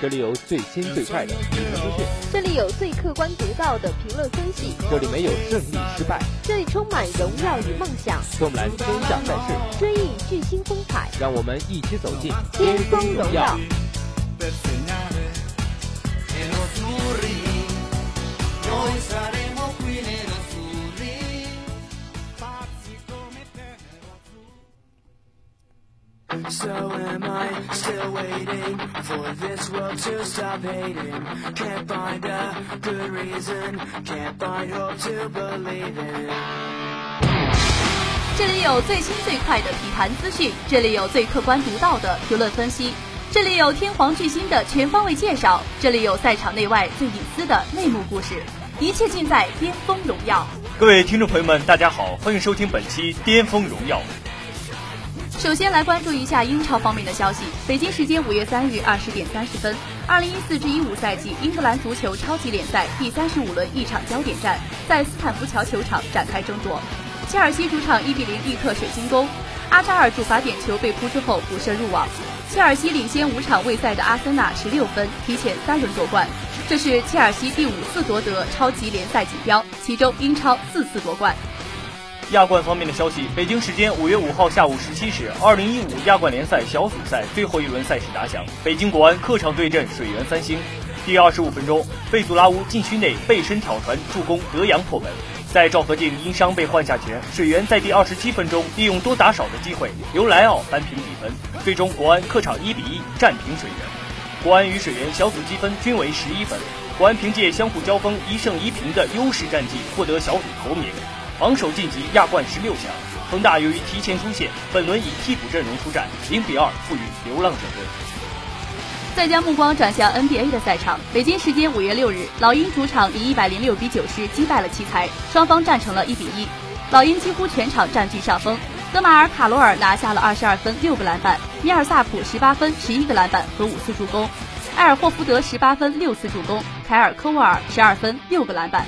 这里有最新最快的体育资讯，这里有最客观独到的评论分析，这里没有胜利失败，这里充满荣耀与梦想。跟我们来天下赛事，追忆巨星风采，让我们一起走进巅峰荣耀。For this world to stop hating? Can't find a good reason, can't find hope to believe in. 这里有最新最快的体坛资讯，这里有最客观独到的评论分析，这里有天皇巨星的全方位介绍，这里有赛场内外最隐私的内幕故事，一切尽在巅峰荣耀。各位听众朋友们，大家好，欢迎收听本期巅峰荣耀。首先来关注一下英超方面的消息。北京时间五月三日二十点三十分，二零一四至一五赛季英格兰足球超级联赛第三十五轮一场焦点战在斯坦福桥球场展开争夺。切尔西主场一比零力克水晶宫，阿扎尔主罚点球被扑之后补射入网。切尔西领先五场未赛的阿森纳十六分，提前三轮夺冠。这是切尔西第五次夺得超级联赛锦标，其中英超四次夺冠。亚冠方面的消息，北京时间五月五号下午十七时，二零一五亚冠联赛小组赛最后一轮赛事打响，北京国安客场对阵水源三星。第二十五分钟，费祖拉乌禁区内背身挑传助攻德阳破门。在赵和静因伤被换下前，水源在第二十七分钟利用多打少的机会，由莱奥扳平比分。最终，国安客场一比一战平水源。国安与水源小组积分均为十一分，国安凭借相互交锋一胜一平的优势战绩获得小组头名。榜首晋级亚冠十六强，恒大由于提前出线，本轮以替补阵容出战，零比二负于流浪者队。再将目光转向 NBA 的赛场，北京时间五月六日，老鹰主场以一百零六比九十击败了奇才，双方战成了一比一，老鹰几乎全场占据上风。德马尔卡罗尔拿下了二十二分六个篮板，米尔萨普十八分十一个篮板和五次助攻，埃尔霍福德十八分六次助攻，凯尔科沃尔十二分六个篮板。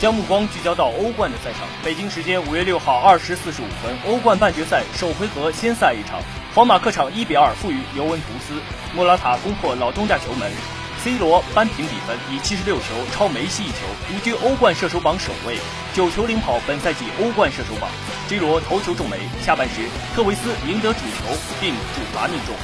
将目光聚焦到欧冠的赛场，北京时间五月六号二时四十五分，欧冠半决赛首回合先赛一场，皇马客场一比二负于尤文图斯，莫拉塔攻破老东家球门，C 罗扳平比分，以七十六球超梅西一球，独居欧冠射手榜首位，九球领跑本赛季欧冠射手榜。C 罗头球中梅，下半时特维斯赢得主球并主罚命中。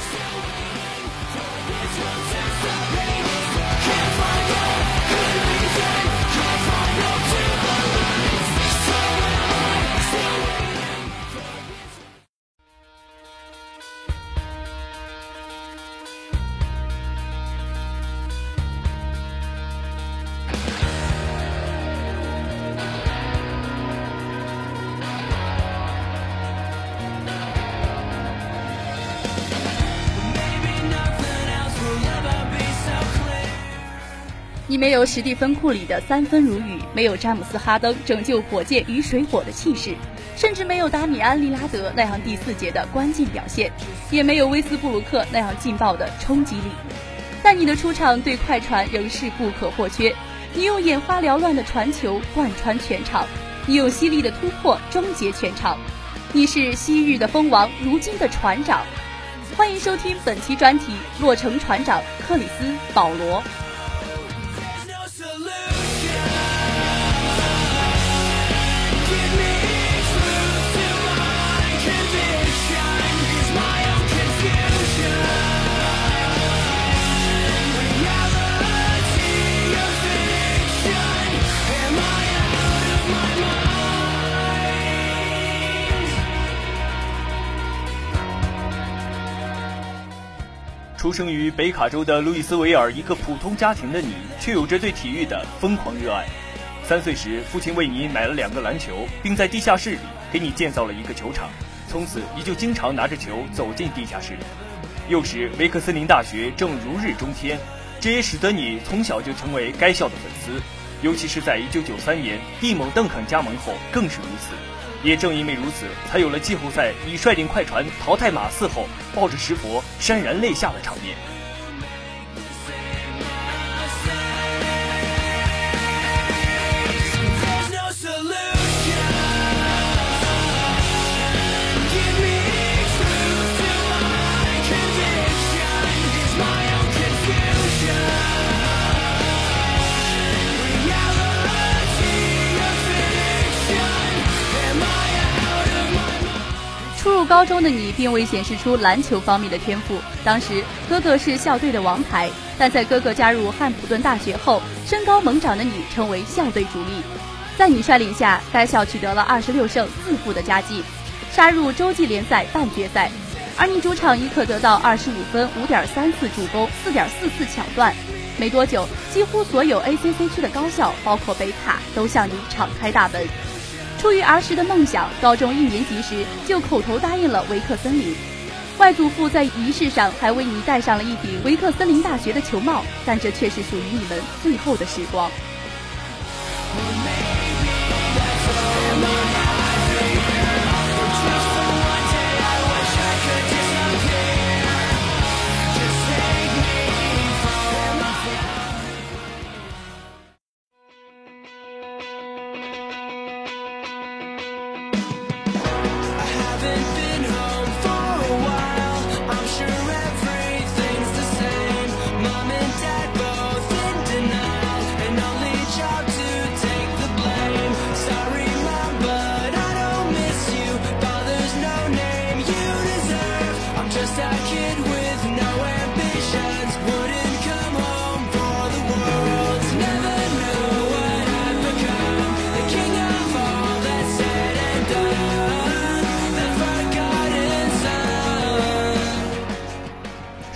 你没有史蒂芬库里的三分如雨，没有詹姆斯哈登拯救火箭与水火的气势，甚至没有达米安利拉德那样第四节的关键表现，也没有威斯布鲁克那样劲爆的冲击力。但你的出场对快船仍是不可或缺。你用眼花缭乱的传球贯穿全场，你用犀利的突破终结全场。你是昔日的蜂王，如今的船长。欢迎收听本期专题：洛城船长克里斯保罗。出生于北卡州的路易斯维尔一个普通家庭的你，却有着对体育的疯狂热爱。三岁时，父亲为你买了两个篮球，并在地下室里给你建造了一个球场。从此，你就经常拿着球走进地下室。幼时维克森林大学正如日中天，这也使得你从小就成为该校的粉丝。尤其是在1993年蒂蒙·邓肯加盟后，更是如此。也正因为如此，才有了季后赛以率领快船淘汰马刺后，抱着石佛潸然泪下的场面。高中的你并未显示出篮球方面的天赋。当时哥哥是校队的王牌，但在哥哥加入汉普顿大学后，身高猛长的你成为校队主力。在你率领下，该校取得了二十六胜四负的佳绩，杀入洲际联赛半决赛。而你主场亦可得到二十五分、五点三次助攻、四点四次抢断。没多久，几乎所有 ACC 区的高校，包括北卡，都向你敞开大门。出于儿时的梦想，高中一年级时就口头答应了维克森林。外祖父在仪式上还为你戴上了一顶维克森林大学的球帽，但这却是属于你们最后的时光。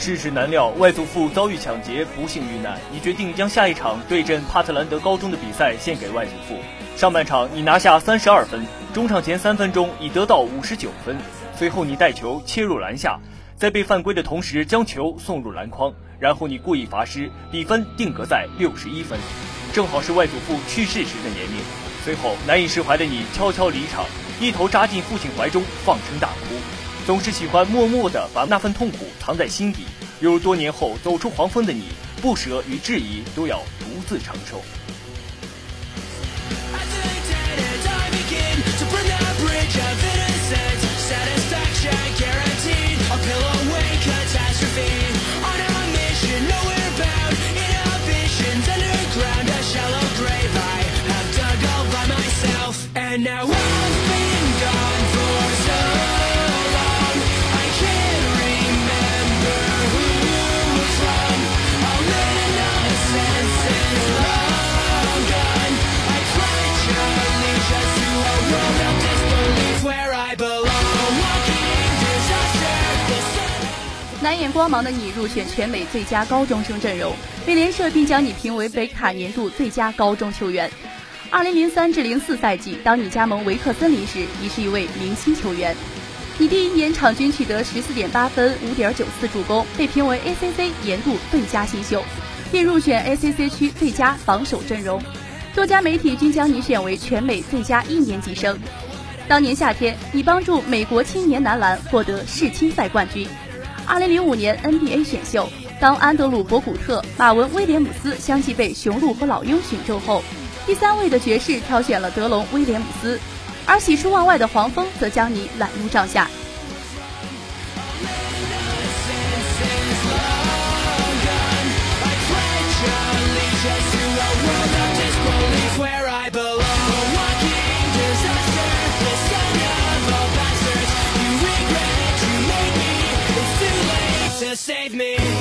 世事难料，外祖父遭遇抢劫，不幸遇难。你决定将下一场对阵帕特兰德高中的比赛献给外祖父。上半场你拿下三十二分，中场前三分钟已得到五十九分。随后你带球切入篮下，在被犯规的同时将球送入篮筐，然后你故意罚失，比分定格在六十一分，正好是外祖父去世时的年龄。随后难以释怀的你悄悄离场，一头扎进父亲怀中，放声大哭。总是喜欢默默地把那份痛苦藏在心底，有多年后走出黄蜂的你，不舍与质疑都要独自承受。难掩光芒的你入选全美最佳高中生阵容，美联社并将你评为北卡年度最佳高中球员。二零零三至零四赛季，当你加盟维克森林时，已是一位明星球员。你第一年场均取得十四点八分、五点九次助攻，被评为 ACC 年度最佳新秀，并入选 ACC 区最佳防守阵容。多家媒体均将你选为全美最佳一年级生。当年夏天，你帮助美国青年男篮获得世青赛冠军。二零零五年 NBA 选秀，当安德鲁·博古特、马文·威廉姆斯相继被雄鹿和老鹰选中后，第三位的爵士挑选了德隆·威廉姆斯，而喜出望外的黄蜂则将你揽入帐下。Save me.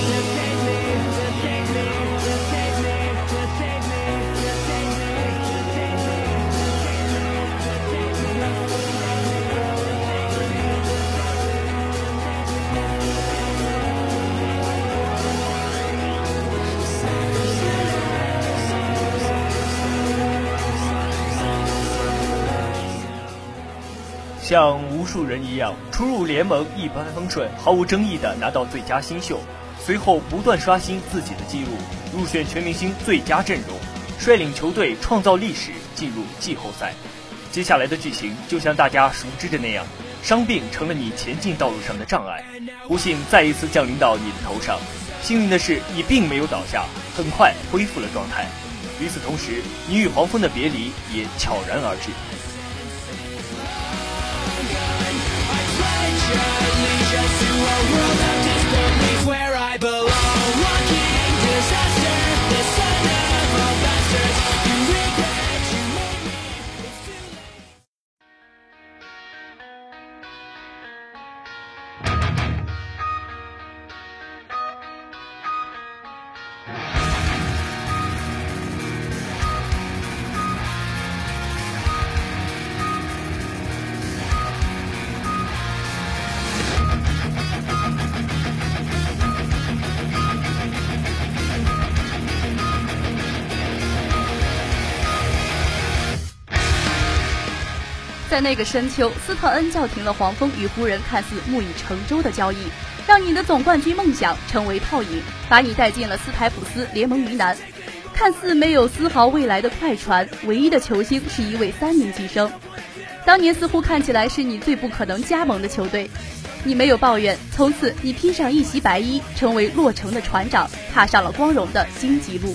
像无数人一样，初入联盟一帆风顺，毫无争议地拿到最佳新秀，随后不断刷新自己的记录，入选全明星最佳阵容，率领球队创造历史，进入季后赛。接下来的剧情就像大家熟知的那样，伤病成了你前进道路上的障碍，不幸再一次降临到你的头上。幸运的是，你并没有倒下，很快恢复了状态。与此同时，你与黄蜂的别离也悄然而至。just to a world of 那个深秋，斯特恩叫停了黄蜂与湖人看似木已成舟的交易，让你的总冠军梦想成为泡影，把你带进了斯台普斯联盟鱼腩。看似没有丝毫未来的快船，唯一的球星是一位三年级生。当年似乎看起来是你最不可能加盟的球队，你没有抱怨。从此，你披上一袭白衣，成为洛城的船长，踏上了光荣的荆棘路。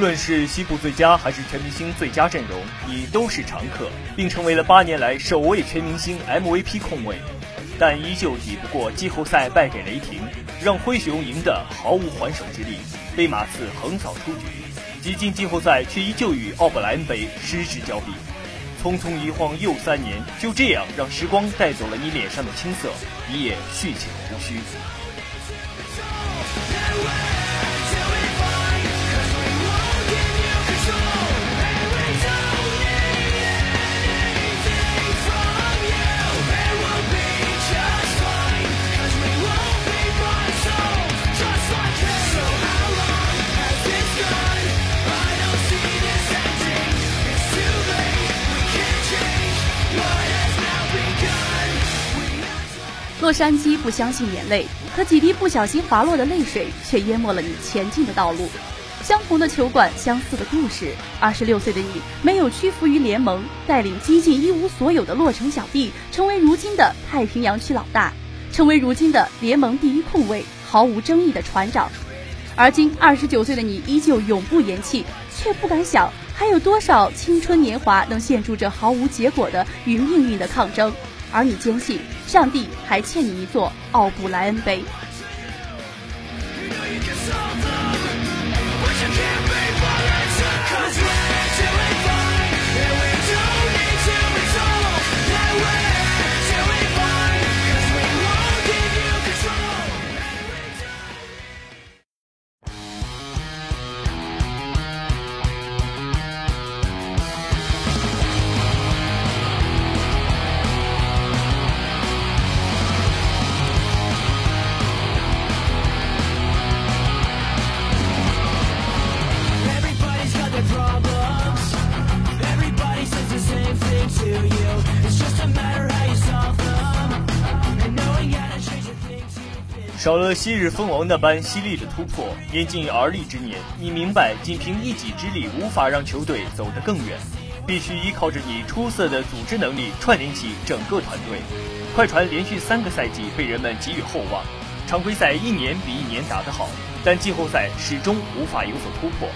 无论是西部最佳还是全明星最佳阵容，你都是常客，并成为了八年来首位全明星 MVP 控卫，但依旧抵不过季后赛败给雷霆，让灰熊赢得毫无还手之力，被马刺横扫出局。挤进季后赛却依旧与奥布莱恩杯失之交臂，匆匆一晃又三年，就这样让时光带走了你脸上的青涩，你也蓄起了胡须。洛杉矶不相信眼泪，可几滴不小心滑落的泪水却淹没了你前进的道路。相同的球馆，相似的故事。二十六岁的你没有屈服于联盟，带领几近一无所有的洛城小弟，成为如今的太平洋区老大，成为如今的联盟第一控卫，毫无争议的船长。而今二十九岁的你依旧永不言弃，却不敢想还有多少青春年华能献出这毫无结果的与命运的抗争。而你坚信，上帝还欠你一座奥布莱恩杯。少了昔日蜂王那般犀利的突破，年近而立之年，你明白，仅凭一己之力无法让球队走得更远，必须依靠着你出色的组织能力串联起整个团队。快船连续三个赛季被人们给予厚望，常规赛一年比一年打得好，但季后赛始终无法有所突破。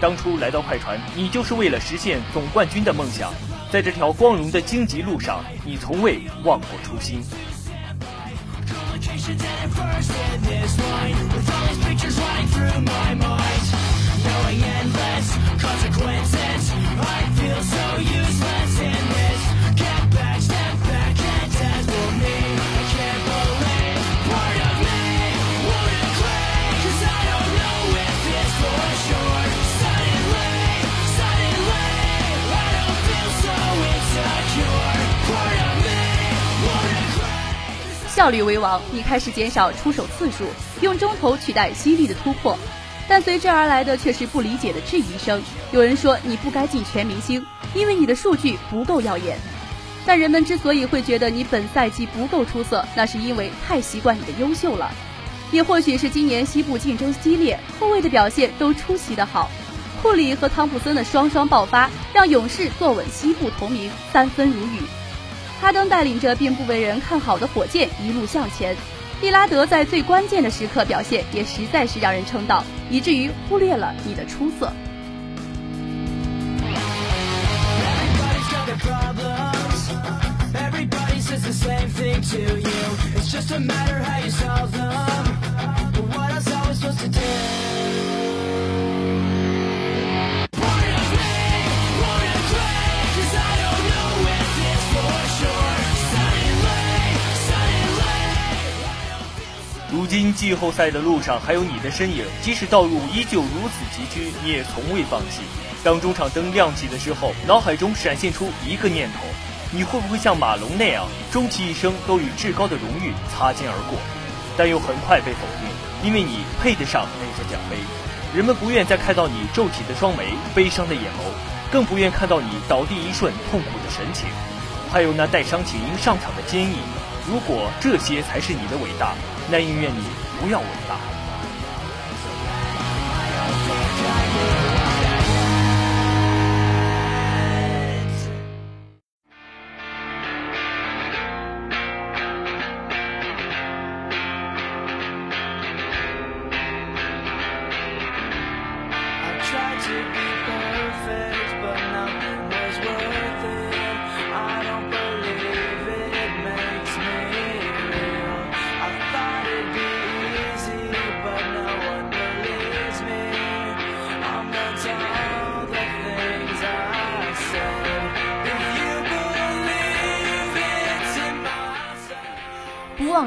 当初来到快船，你就是为了实现总冠军的梦想，在这条光荣的荆棘路上，你从未忘过初心。Complications at first in this line. With all these pictures running through my mind. Knowing endless consequences I feel so useless 效率为王，你开始减少出手次数，用中投取代犀利的突破，但随之而来的却是不理解的质疑声。有人说你不该进全明星，因为你的数据不够耀眼。但人们之所以会觉得你本赛季不够出色，那是因为太习惯你的优秀了，也或许是今年西部竞争激烈，后卫的表现都出奇的好。库里和汤普森的双双爆发，让勇士坐稳西部头名，三分如雨。哈登带领着并不为人看好的火箭一路向前，利拉德在最关键的时刻表现也实在是让人称道，以至于忽略了你的出色。季后赛的路上还有你的身影，即使道路依旧如此崎岖，你也从未放弃。当中场灯亮起的时候，脑海中闪现出一个念头：你会不会像马龙那样，终其一生都与至高的荣誉擦肩而过？但又很快被否定，因为你配得上那座奖杯。人们不愿再看到你皱起的双眉、悲伤的眼眸，更不愿看到你倒地一瞬痛苦的神情，还有那带伤请缨上场的坚毅。如果这些才是你的伟大。那宁愿你不要伟大。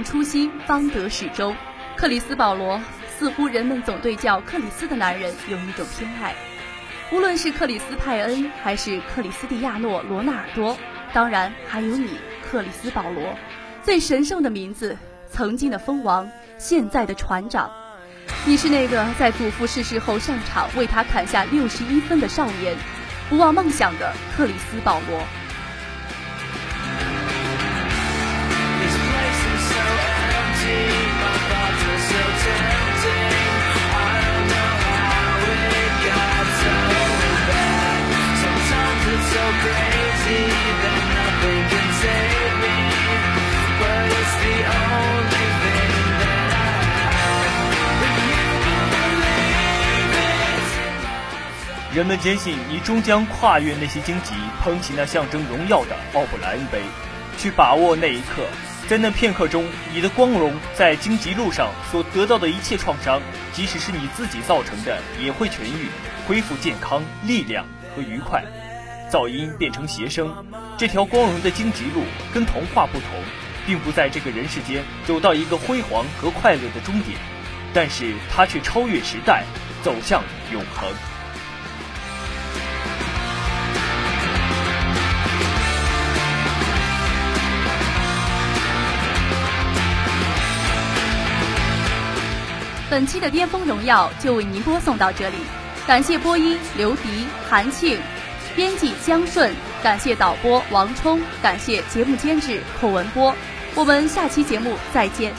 初心，方得始终。克里斯保罗似乎人们总对叫克里斯的男人有一种偏爱，无论是克里斯派恩还是克里斯蒂亚诺罗纳尔多，当然还有你，克里斯保罗，最神圣的名字，曾经的蜂王，现在的船长。你是那个在祖父逝世后上场为他砍下六十一分的少年，不忘梦想的克里斯保罗。人们坚信你终将跨越那些荆棘，捧起那象征荣耀的奥布莱恩杯，去把握那一刻。在那片刻中，你的光荣在荆棘路上所得到的一切创伤，即使是你自己造成的，也会痊愈，恢复健康、力量和愉快。噪音变成谐声，这条光荣的荆棘路跟童话不同，并不在这个人世间走到一个辉煌和快乐的终点，但是它却超越时代，走向永恒。本期的巅峰荣耀就为您播送到这里，感谢播音刘迪、韩庆，编辑江顺，感谢导播王冲，感谢节目监制寇文波，我们下期节目再见。